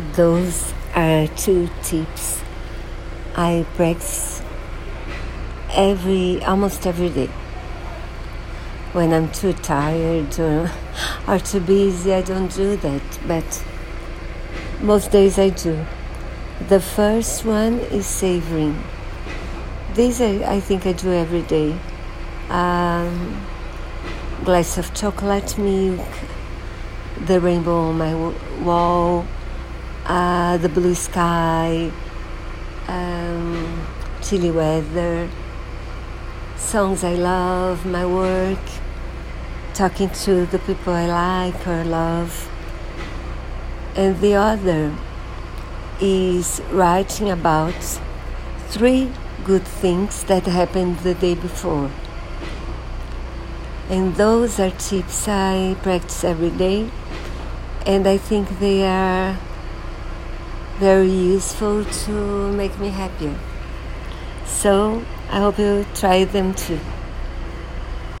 Those are two tips I practice every almost every day. When I'm too tired or, or too busy, I don't do that, but most days I do. The first one is savoring. This I, I think I do every day. Um, glass of chocolate milk, the rainbow on my wall, the blue sky, um, chilly weather, songs I love, my work, talking to the people I like or love. And the other is writing about three good things that happened the day before. And those are tips I practice every day, and I think they are very useful to make me happier. So I hope you try them too.